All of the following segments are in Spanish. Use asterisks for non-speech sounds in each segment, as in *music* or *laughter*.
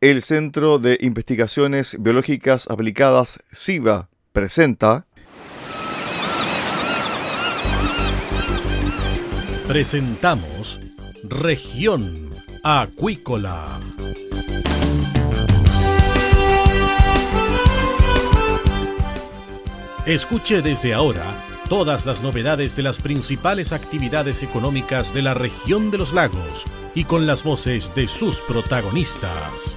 El Centro de Investigaciones Biológicas Aplicadas, SIVA, presenta... Presentamos Región Acuícola. Escuche desde ahora todas las novedades de las principales actividades económicas de la región de los lagos y con las voces de sus protagonistas.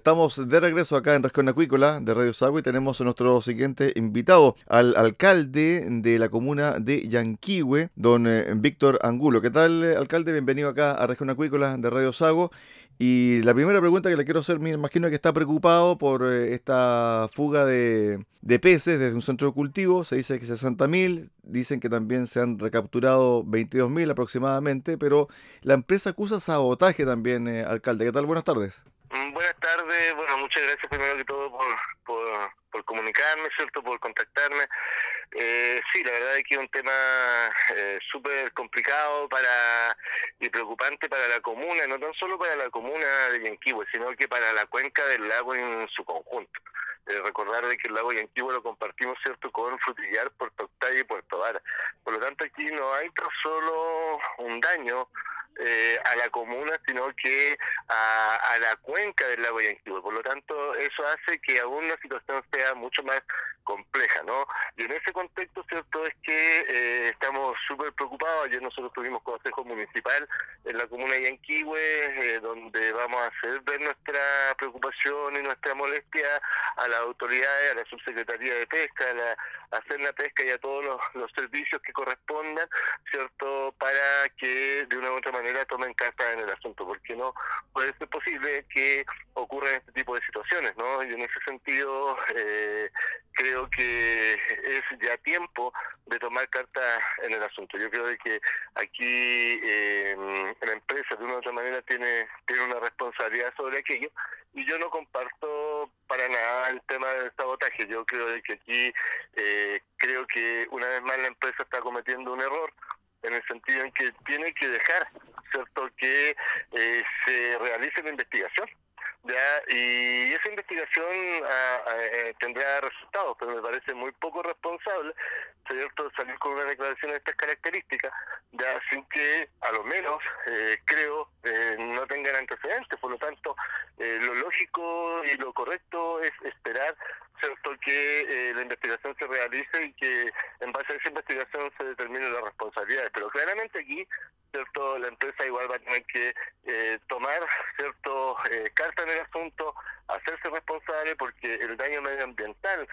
Estamos de regreso acá en Región Acuícola de Radio Sagua y tenemos a nuestro siguiente invitado, al alcalde de la comuna de Yanquihue, don eh, Víctor Angulo. ¿Qué tal, eh, alcalde? Bienvenido acá a Región Acuícola de Radio Sago. Y la primera pregunta que le quiero hacer, me imagino que está preocupado por eh, esta fuga de, peces desde un centro de cultivo. Se dice que 60.000, dicen que también se han recapturado 22.000 aproximadamente, pero la empresa acusa sabotaje también, alcalde. ¿Qué tal? Buenas tardes. Mm, buenas tardes, bueno, muchas gracias primero que todo por, por, comunicarme, ¿cierto? Por contactarme. Eh, sí, la verdad es que es un tema eh, súper complicado para y preocupante para la comuna, no tan solo para la comuna de Yanquihue, sino que para la cuenca del lago en su conjunto. Eh, recordar de que el lago Yanquihue lo compartimos, ¿cierto?, con Frutillar, Puerto Octavio y Puerto Vara. Por lo tanto, aquí no hay tan solo un daño eh, a la comuna, sino que a, a, la cuenca del lago Yanquihue. Por lo tanto, eso hace que aún la situación sea mucho más compleja, ¿no? Y en ese contexto, cierto, es que eh, estamos súper preocupados. Ayer nosotros tuvimos consejo municipal en la comuna de Yanquihue, eh, donde vamos a hacer ver nuestra preocupación y nuestra molestia a las autoridades, a la subsecretaría de pesca, a, la, hacer la pesca y a todos *laughs* los, servicios que correspondan, ¿cierto? Para que de una u otra manera tomen carta en el asunto, porque no puede ser posible que ocurran este tipo de situaciones, ¿no? Y en ese sentido, eh, creo que es ya tiempo de tomar carta en el asunto. Yo creo que aquí eh, la empresa de una u otra manera tiene, tiene una responsabilidad sobre aquello y yo no comparto para nada el tema del sabotaje. Yo creo que aquí eh, creo que una vez más la empresa está cometiendo un error en el sentido en que tiene que dejar, ¿cierto?, que eh, se realice la investigación ¿ya? y esa investigación ah, eh, tendrá resultados, pero me parece muy poco responsable ¿cierto? salir con una declaración de estas características, ya sin que a lo menos eh, creo eh, no tengan antecedentes, por lo tanto eh, lo lógico y lo correcto es esperar cierto que la investigación se realice y que en base a esa investigación se determinen las responsabilidades, pero claramente aquí cierto la empresa igual va a tener que tomar cierto carta en el asunto, hacerse responsable porque el daño medioambiental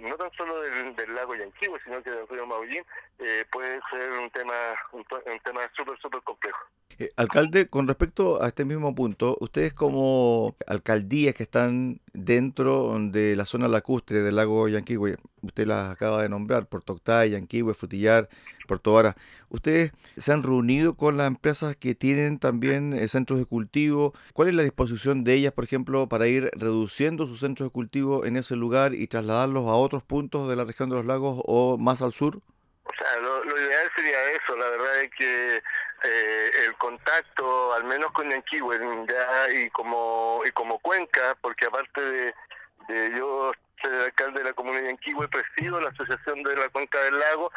no tan solo del, del lago Yanquihue, sino que del río Maullín, eh, puede ser un tema un, tema súper, súper complejo. Eh, alcalde, con respecto a este mismo punto, ustedes como alcaldías que están dentro de la zona lacustre del lago Yanquihue, usted las acaba de nombrar, Puerto Octay, Yanquihue, Frutillar, Puerto Vara, ¿ustedes se han reunido con las empresas que tienen también eh, centros de cultivo? ¿Cuál es la disposición de ellas, por ejemplo, para ir reduciendo sus centros de cultivo en ese lugar y trasladarlos a otros puntos de la región de los lagos o más al sur? O sea, lo, ideal sería eso, la verdad es que eh, el contacto, al menos con Yanquihue, ya y como y como Cuenca, porque aparte de, yo ser alcalde de la comunidad de Yanquihue, presido la Asociación de la Cuenca del Lago,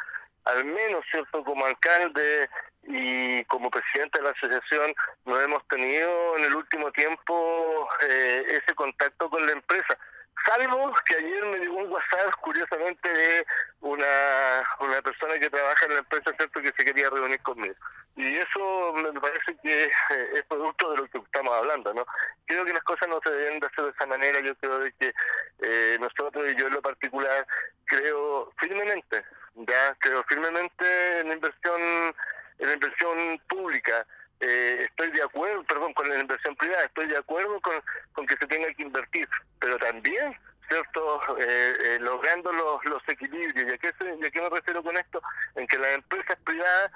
al menos, ¿cierto?, como alcalde y como presidente de la asociación, no hemos tenido en el último tiempo eh, ese contacto con la empresa. Salvo que ayer me llegó un WhatsApp, curiosamente, de una, una persona que trabaja en la empresa, ¿cierto?, que se quería reunir conmigo. Y eso me parece que eh, es producto de lo que estamos hablando, ¿no? Creo que las cosas no se deben de hacer de esa manera. Yo creo de que eh, nosotros, y yo en lo particular, creo firmemente, ya, creo firmemente en la inversión, en la inversión pública. Eh, estoy de acuerdo, perdón, con la inversión privada, estoy de acuerdo con, con que se tenga que invertir, pero también, ¿cierto?, eh, eh, logrando los, los equilibrios. ¿Y a, qué ¿Y a qué me refiero con esto? En que las empresas privadas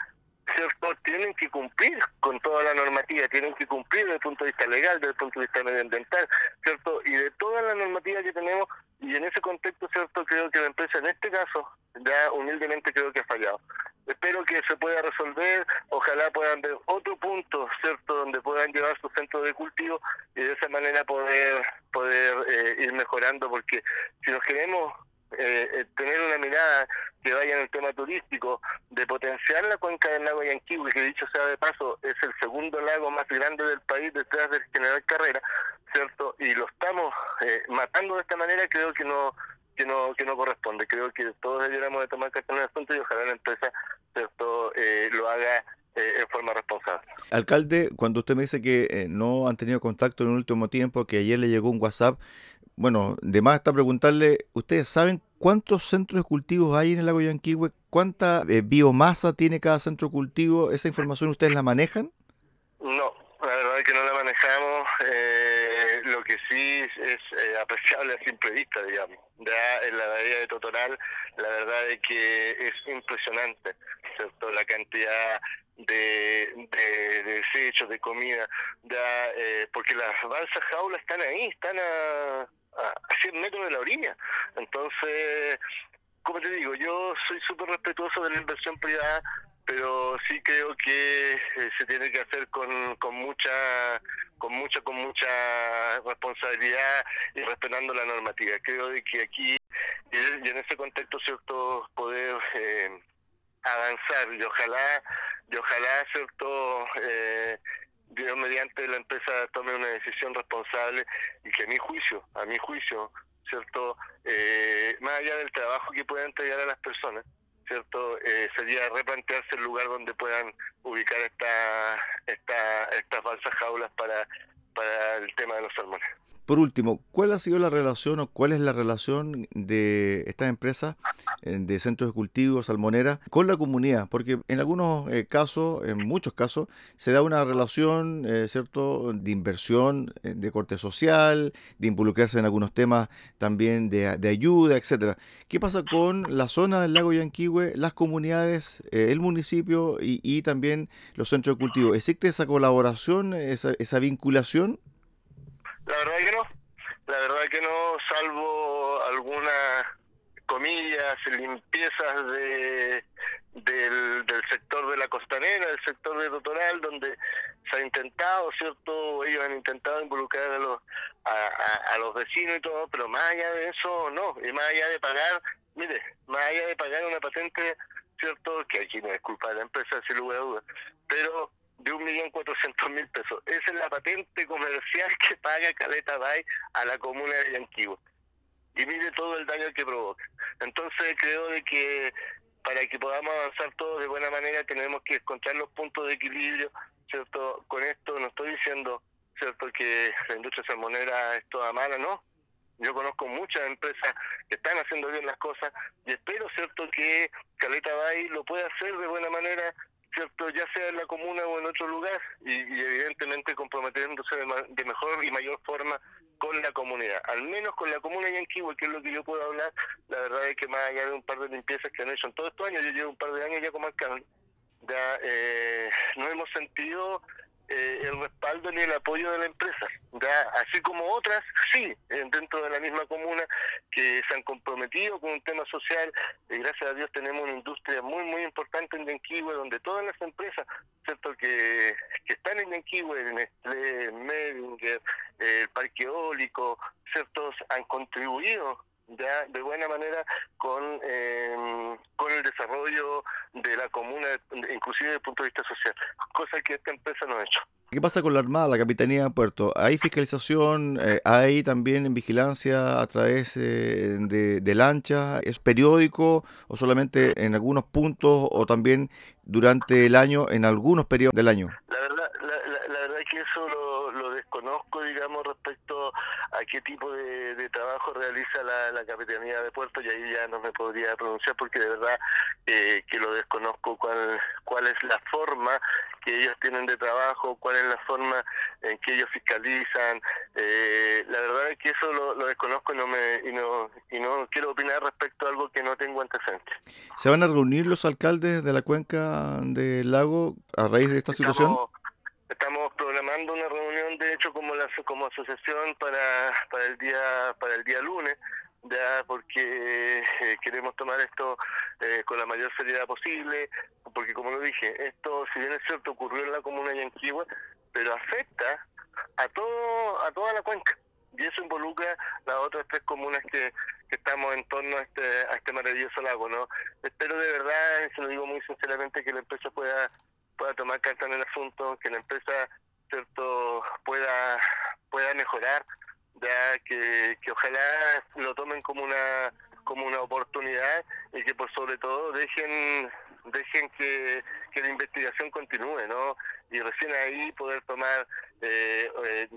¿cierto? Tienen que cumplir con toda la normativa, tienen que cumplir desde el punto de vista legal, desde el punto de vista medioambiental, ¿cierto? Y de toda la normativa que tenemos, y en ese contexto, ¿cierto? Creo que la empresa en este caso, ya humildemente creo que ha fallado. Espero que se pueda resolver, ojalá puedan ver otro punto, ¿cierto? Donde puedan llevar su centro de cultivo y de esa manera poder, poder eh, ir mejorando, porque si nos queremos eh, eh, tener una mirada que vaya en el tema turístico, de potenciar la cuenca del lago Yanquihue, que dicho sea de paso, es el segundo lago más grande del país detrás del General Carrera, ¿cierto? Y lo estamos eh, matando de esta manera, creo que no que no que no corresponde. Creo que todos deberíamos de tomar cartas en el asunto y ojalá la empresa, ¿cierto?, lo haga en forma responsable. Alcalde, cuando usted me dice que no han tenido contacto en el último tiempo, que ayer le llegó un WhatsApp, bueno, de más está preguntarle, ¿ustedes saben cuántos centros de cultivos hay en el lago Yanquihue? ¿Cuánta eh, biomasa tiene cada centro de cultivo? ¿Esa información ustedes la manejan? No, la verdad es que no la manejamos. Eh, lo que sí es eh, apreciable a simple vista, digamos. Ya en la bahía de Totoral, la verdad es que es impresionante, ¿cierto? La cantidad de, de, desechos, de comida, ya, porque las balsas jaulas están ahí, están a a, 100 metros de la orilla. Entonces, como te digo, yo soy súper respetuoso de la inversión privada, pero sí creo que eh, se tiene que hacer con, con mucha con mucha con mucha responsabilidad y respetando la normativa. Creo de que aquí y en ese contexto cierto poder eh, avanzar y ojalá y ojalá cierto eh, Dios mediante la empresa tome una decisión responsable y que a mi juicio, a mi juicio, ¿cierto? Eh, más allá del trabajo que puedan entregar a las personas, ¿cierto? Eh, sería replantearse el lugar donde puedan ubicar esta, esta, estas falsas jaulas para, para el tema de los salmones. Por último, ¿cuál ha sido la relación o cuál es la relación de estas empresas eh, de centros de cultivo, salmonera, con la comunidad? Porque en algunos eh, casos, en muchos casos, se da una relación, eh, ¿cierto?, de inversión de corte social, de involucrarse en algunos temas también de, ayuda, etcétera. ¿Qué pasa con la zona del lago Yanquihue, las comunidades, el municipio y, también los centros de cultivo? ¿Existe esa colaboración, esa, esa vinculación? La verdad que no, la verdad que no, salvo algunas comillas, limpiezas de, del, sector de la costanera, del sector de Totoral, donde se ha intentado, ¿cierto? Ellos han intentado involucrar a los, a, a, los vecinos y todo, pero más allá de eso, no. Y más allá de pagar, mire, más allá de pagar una patente, ¿cierto? Que aquí no es culpa de la empresa, sin lugar a dudas, pero de un millón cuatrocientos mil pesos. Esa es la patente comercial que paga Caleta Bay a la comuna de Yanquihue. Y mire todo el daño que provoca. Entonces creo de que para que podamos avanzar todos de buena manera tenemos que encontrar los puntos de equilibrio, ¿cierto? Con esto no estoy diciendo, ¿cierto? Que la industria salmonera es toda mala, ¿no? Yo conozco muchas empresas que están haciendo bien las cosas y espero, ¿cierto? Que Caleta Bay lo pueda hacer de buena manera ¿cierto? Ya sea en la comuna o en otro lugar, y, evidentemente comprometiéndose de, mejor y mayor forma con la comunidad, al menos con la comuna de que es lo que yo puedo hablar, la verdad es que más allá de un par de limpiezas que han hecho en todos estos años, yo llevo un par de años ya como alcalde, ya eh, no hemos sentido eh, el respaldo ni el apoyo de la empresa. Así como otras, sí, dentro de la misma comuna que se han comprometido con un tema social. y gracias a Dios tenemos una industria muy, muy importante en Yanquihue, donde todas las empresas cierto que, que están en Yanquihue, Nestlé, Medinger, el Parque Eólico, ciertos han contribuido ya de buena manera con, em, con el desarrollo de la comuna, inclusive desde el punto de vista social, cosa que esta empresa no ha hecho. ¿Qué pasa con la Armada, la Capitanía de Puerto? ¿Hay fiscalización? Eh, ¿Hay también vigilancia a través eh, de, de lancha? ¿Es periódico o solamente en algunos puntos o también durante el año en algunos periodos del año? La verdad, la, la, verdad es que eso lo, lo, desconozco, digamos, respecto a qué tipo de, trabajo realiza la, la, Capitanía de Puerto y ahí ya no me podría pronunciar porque de verdad eh, que lo desconozco cuál, cuál es la forma que ellos tienen de trabajo, cuál es la forma en que ellos fiscalizan. Eh, la verdad es que eso lo, desconozco y no, me, y, no, y no quiero opinar respecto a algo que no tengo antecedentes. ¿Se van a reunir los alcaldes de la cuenca del lago a raíz de esta situación? Estamos programando una reunión, de hecho, como la como asociación para, para el día para el día lunes, ya porque eh, queremos tomar esto eh, con la mayor seriedad posible, porque como lo dije, esto, si bien es cierto, ocurrió en la comuna de Yanquihue, pero afecta a todo a toda la cuenca y eso involucra las otras tres comunas que, que estamos en torno a este a este maravilloso lago, ¿no? Espero de verdad, se lo digo muy sinceramente, que la empresa pueda pueda tomar carta en el asunto, que la empresa cierto pueda pueda mejorar, ya que, que ojalá lo tomen como una como una oportunidad y que por sobre todo dejen dejen que, que la investigación continúe, ¿no? Y recién ahí poder tomar eh, eh,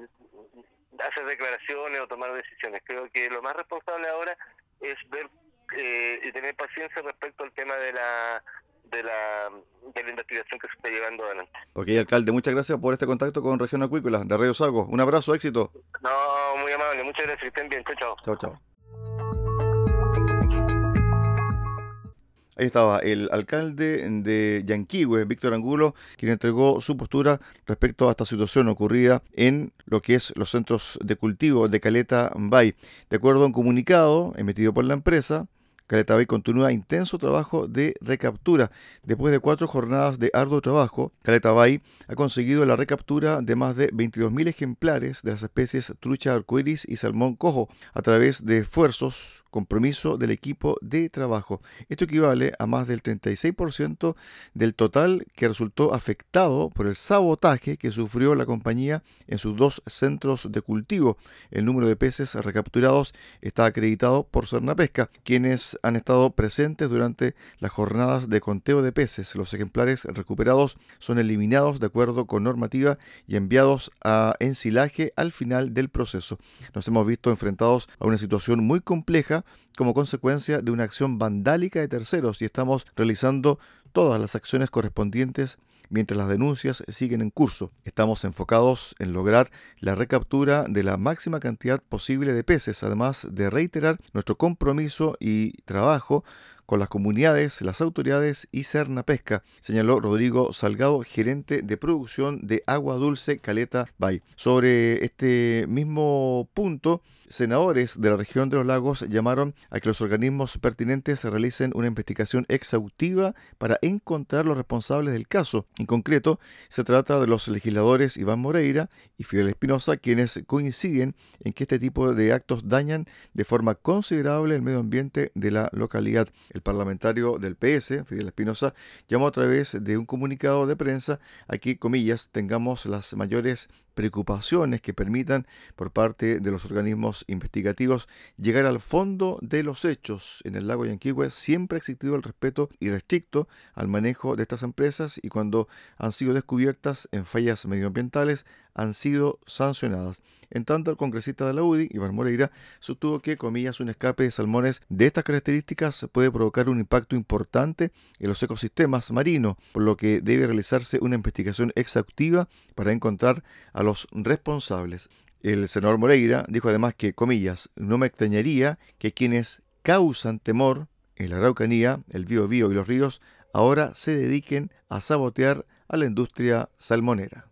hacer declaraciones o tomar decisiones. Creo que lo más responsable ahora es ver eh, y tener paciencia respecto al tema de la de la, de la investigación que se está llevando adelante. Ok, alcalde, muchas gracias por este contacto con Región Acuícola de Radio Sago. Un abrazo, éxito. No, muy amable, muchas gracias, que estén bien. Chao, chao. Chao, chao. Ahí estaba el alcalde de Yanquihue, Víctor Angulo, quien entregó su postura respecto a esta situación ocurrida en lo que es los centros de cultivo de Caleta Bay. De acuerdo a un comunicado emitido por la empresa, Caleta Bay continúa intenso trabajo de recaptura. Después de cuatro jornadas de arduo trabajo, Caleta Bay ha conseguido la recaptura de más de 22.000 ejemplares de las especies trucha arcoíris y salmón cojo a través de esfuerzos compromiso del equipo de trabajo. Esto equivale a más del 36% del total que resultó afectado por el sabotaje que sufrió la compañía en sus dos centros de cultivo. El número de peces recapturados está acreditado por Cernapesca, quienes han estado presentes durante las jornadas de conteo de peces. Los ejemplares recuperados son eliminados de acuerdo con normativa y enviados a ensilaje al final del proceso. Nos hemos visto enfrentados a una situación muy compleja como consecuencia de una acción vandálica de terceros y estamos realizando todas las acciones correspondientes mientras las denuncias siguen en curso. Estamos enfocados en lograr la recaptura de la máxima cantidad posible de peces, además de reiterar nuestro compromiso y trabajo con las comunidades, las autoridades y Cerna Pesca, señaló Rodrigo Salgado, gerente de producción de agua dulce Caleta Bay. Sobre este mismo punto, senadores de la región de los lagos llamaron a que los organismos pertinentes realicen una investigación exhaustiva para encontrar los responsables del caso. En concreto, se trata de los legisladores Iván Moreira y Fidel Espinosa, quienes coinciden en que este tipo de actos dañan de forma considerable el medio ambiente de la localidad. El parlamentario del PS, Fidel Espinosa, llamó a través de un comunicado de prensa a que, comillas, tengamos las mayores preocupaciones que permitan por parte de los organismos investigativos llegar al fondo de los hechos. En el lago Yanquihue siempre ha existido el respeto irrestricto al manejo de estas empresas y cuando han sido descubiertas en fallas medioambientales han sido sancionadas. En tanto, el congresista de la UDI, Iván Moreira, sostuvo que, comillas, un escape de salmones de estas características puede provocar un impacto importante en los ecosistemas marinos, por lo que debe realizarse una investigación exhaustiva para encontrar a los responsables. El senador Moreira dijo además que, comillas, no me extrañaría que quienes causan temor en la Araucanía, el Biobío y los ríos ahora se dediquen a sabotear a la industria salmonera.